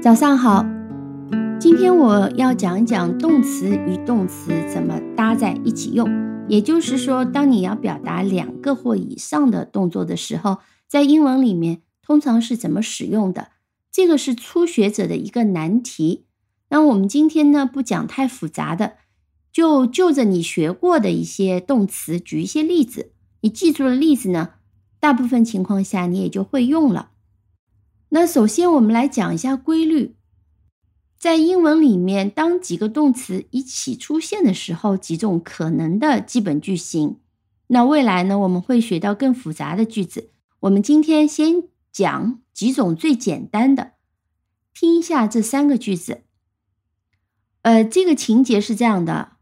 早上好，今天我要讲一讲动词与动词怎么搭在一起用。也就是说，当你要表达两个或以上的动作的时候，在英文里面通常是怎么使用的？这个是初学者的一个难题。那我们今天呢，不讲太复杂的，就就着你学过的一些动词举一些例子。你记住了例子呢，大部分情况下你也就会用了。那首先我们来讲一下规律，在英文里面，当几个动词一起出现的时候，几种可能的基本句型。那未来呢，我们会学到更复杂的句子。我们今天先讲几种最简单的。听一下这三个句子。呃，这个情节是这样的：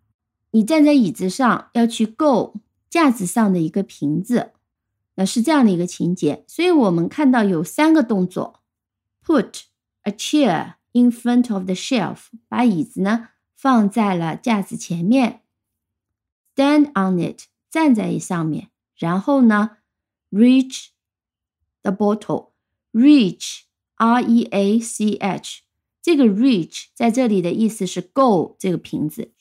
你站在椅子上，要去够架子上的一个瓶子。那是这样的一个情节，所以我们看到有三个动作 ：put a chair in front of the shelf，把椅子呢放在了架子前面；stand on it，站在上面；然后呢，reach the bottle，reach，r e a c h，这个 reach 在这里的意思是够这个瓶子，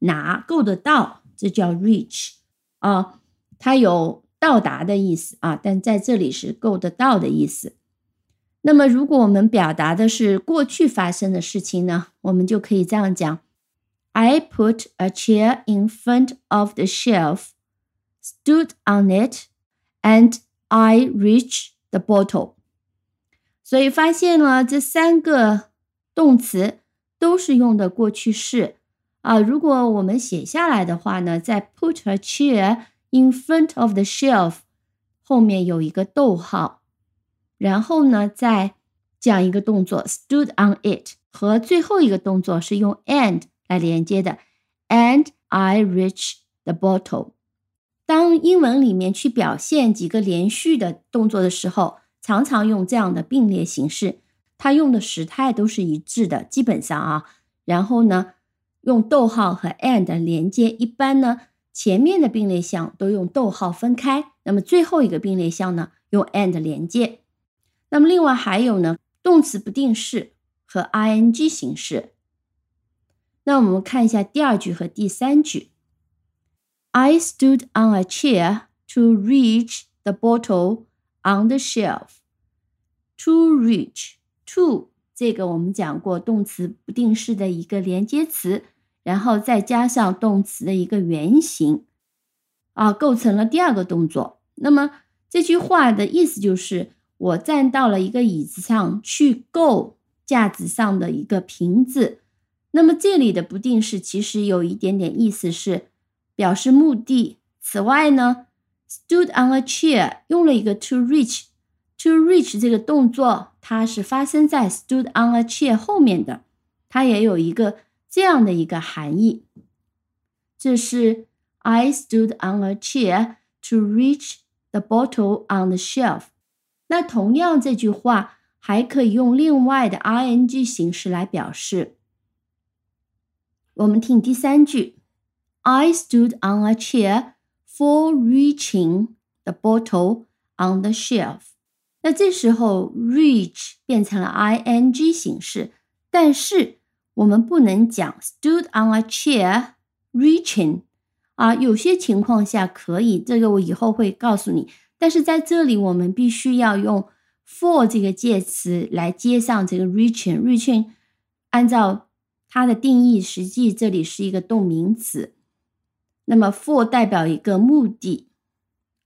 拿够得到，这叫 reach 啊，它有。到达的意思啊，但在这里是够得到的意思。 那么，如果我们表达的是过去发生的事情呢，我们就可以这样讲：I put a chair in front of the shelf, stood on it, and I reached the bottle。所以发现了这三个动词都是用的过去式啊。如果我们写下来的话呢，在 put a chair。In front of the shelf，后面有一个逗号， 然后呢，再讲一个动作，stood on it，和最后一个动作是用 and 来连接的，and I reach the bottle。当英文里面去表现几个连续的动作的时候，常常用这样的并列形式，它用的时态都是一致的，基本上啊，然后呢，用逗号和 and 连接，一般呢。前面的并列项都用逗号分开，那么最后一个并列项呢，用 and 连接。那么另外还有呢，动词不定式和 ing 形式。那我们看一下第二句和第三句。I stood on a chair to reach the bottle on the shelf. To reach, to 这个我们讲过，动词不定式的一个连接词。然后再加上动词的一个原形，啊，构成了第二个动作。那么这句话的意思就是，我站到了一个椅子上去够架子上的一个瓶子。那么这里的不定式其实有一点点意思是表示目的。此外呢，stood on a chair 用了一个 to reach，to reach 这个动作它是发生在 stood on a chair 后面的，它也有一个。这样的一个含义，这是 I stood on a chair to reach the bottle on the shelf。那同样这句话还可以用另外的 ing 形式来表示。我们听第三句，I stood on a chair for reaching the bottle on the shelf。那这时候 reach 变成了 ing 形式，但是。我们不能讲 stood on a chair reaching 啊，有些情况下可以，这个我以后会告诉你。但是在这里，我们必须要用 for 这个介词来接上这个 reaching。reaching 按照它的定义，实际这里是一个动名词。那么 for 代表一个目的。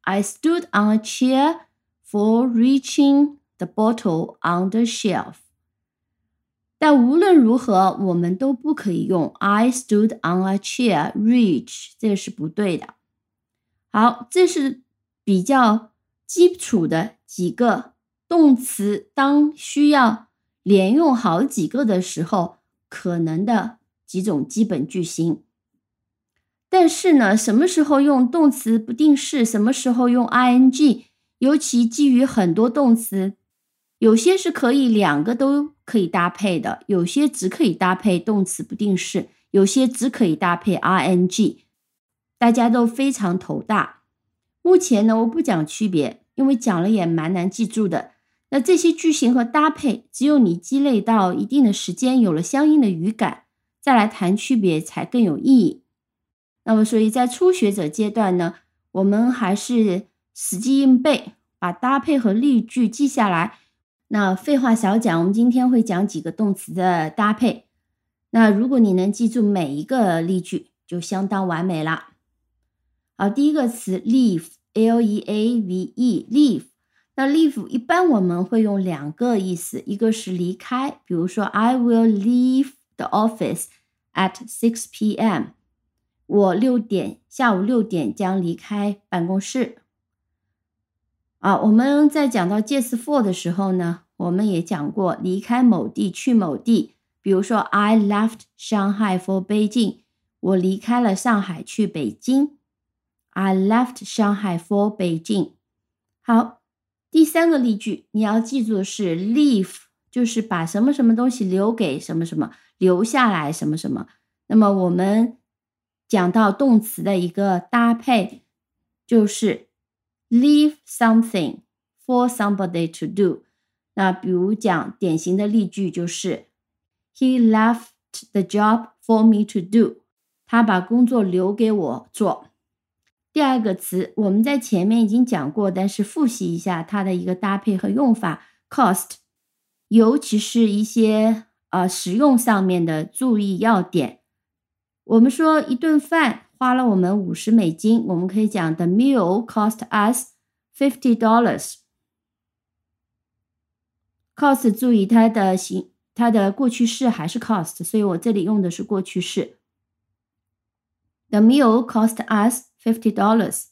I stood on a chair for reaching the bottle on the shelf. 但无论如何，我们都不可以用 I stood on a chair reach，这是不对的。好，这是比较基础的几个动词，当需要连用好几个的时候，可能的几种基本句型。但是呢，什么时候用动词不定式，什么时候用 ing，尤其基于很多动词。有些是可以两个都可以搭配的，有些只可以搭配动词不定式，有些只可以搭配 ing，大家都非常头大。目前呢，我不讲区别，因为讲了也蛮难记住的。那这些句型和搭配，只有你积累到一定的时间，有了相应的语感，再来谈区别才更有意义。那么，所以在初学者阶段呢，我们还是死记硬背，把搭配和例句记下来。那废话少讲，我们今天会讲几个动词的搭配。那如果你能记住每一个例句，就相当完美了。好，第一个词 leave，l e a v e，leave。那 leave 一般我们会用两个意思，一个是离开，比如说 I will leave the office at six p.m. 我六点下午六点将离开办公室。啊，我们在讲到介词 for 的时候呢，我们也讲过离开某地去某地，比如说 I left Shanghai for Beijing，我离开了上海去北京。I left Shanghai for Beijing。好。第三个例句你要记住的是 leave，就是把什么什么东西留给什么什么，留下来什么什么。那么我们讲到动词的一个搭配，就是 leave something for somebody to do。那比如讲典型的例句就是 He left the job for me to do。他把工作留给我做。第二个词我们在前面已经讲过，但是复习一下它的一个搭配和用法。cost，尤其是一些呃实用上面的注意要点。我们说一顿饭花了我们五十美金，我们可以讲 The meal cost us fifty dollars。cost 注意它的形，它的过去式还是 cost，所以我这里用的是过去式。The meal cost us fifty dollars。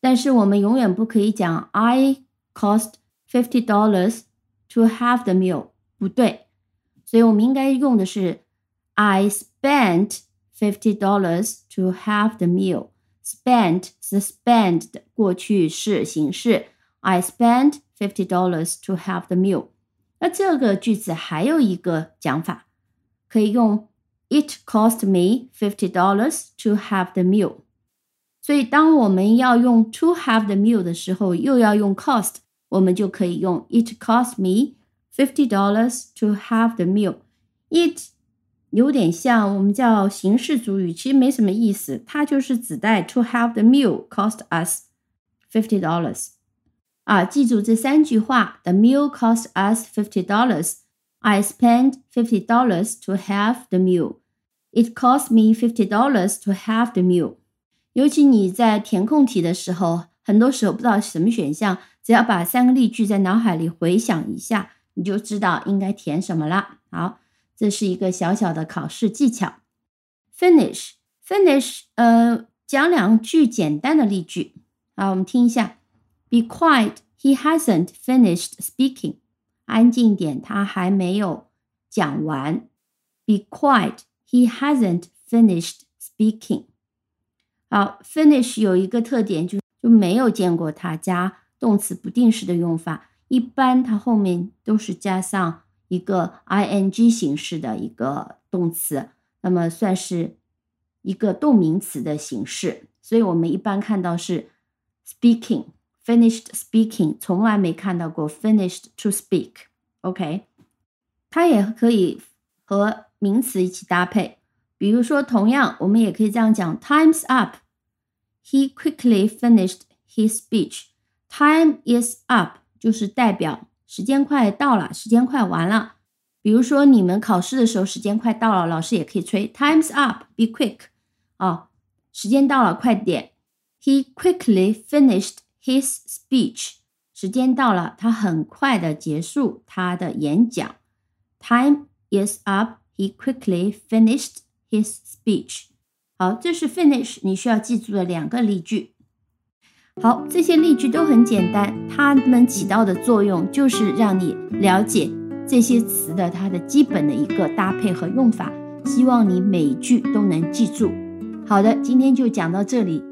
但是我们永远不可以讲 I cost fifty dollars to have the meal，不对。所以我们应该用的是 I spent fifty dollars to have the meal。spent 是 spend 的过去式形式。I spent fifty dollars to have the meal。那这个句子还有一个讲法，可以用 It cost me fifty dollars to have the meal。所以，当我们要用 to have the meal 的时候，又要用 cost，我们就可以用 It cost me fifty dollars to have the meal。It 有点像我们叫形式主语，其实没什么意思，它就是指代 to have the meal cost us fifty dollars。啊，记住这三句话：The meal cost us fifty dollars。 I spent fifty dollars to have the meal. It cost me fifty dollars to have the meal. 尤其你在填空题的时候，很多时候不知道什么选项，只要把三个例句在脑海里回想一下，你就知道应该填什么了。好，这是一个小小的考试技巧。Finish, finish，呃，讲两句简单的例句。好，我们听一下。Be quiet. He hasn't finished speaking. 安静点，他还没有讲完。Be quiet. He hasn't finished speaking. 好，finish 有一个特点，就就没有见过它加动词不定式的用法。一般它后面都是加上一个 ing 形式的一个动词，那么算是一个动名词的形式。所以我们一般看到是 speaking。Finished speaking，从来没看到过 finished to speak。OK，它也可以和名词一起搭配。比如说，同样我们也可以这样讲：Time's up. He quickly finished his speech. Time is up 就是代表时间快到了，时间快完了。比如说你们考试的时候，时间快到了，老师也可以催 Time's up. Be quick 啊，时间到了，快点。He quickly finished. His speech，时间到了，他很快的结束他的演讲。Time is up. He quickly finished his speech. 好，这是 finish 你需要记住的两个例句。好，这些例句都很简单，它们起到的作用就是让你了解这些词的它的基本的一个搭配和用法。希望你每一句都能记住。好的，今天就讲到这里。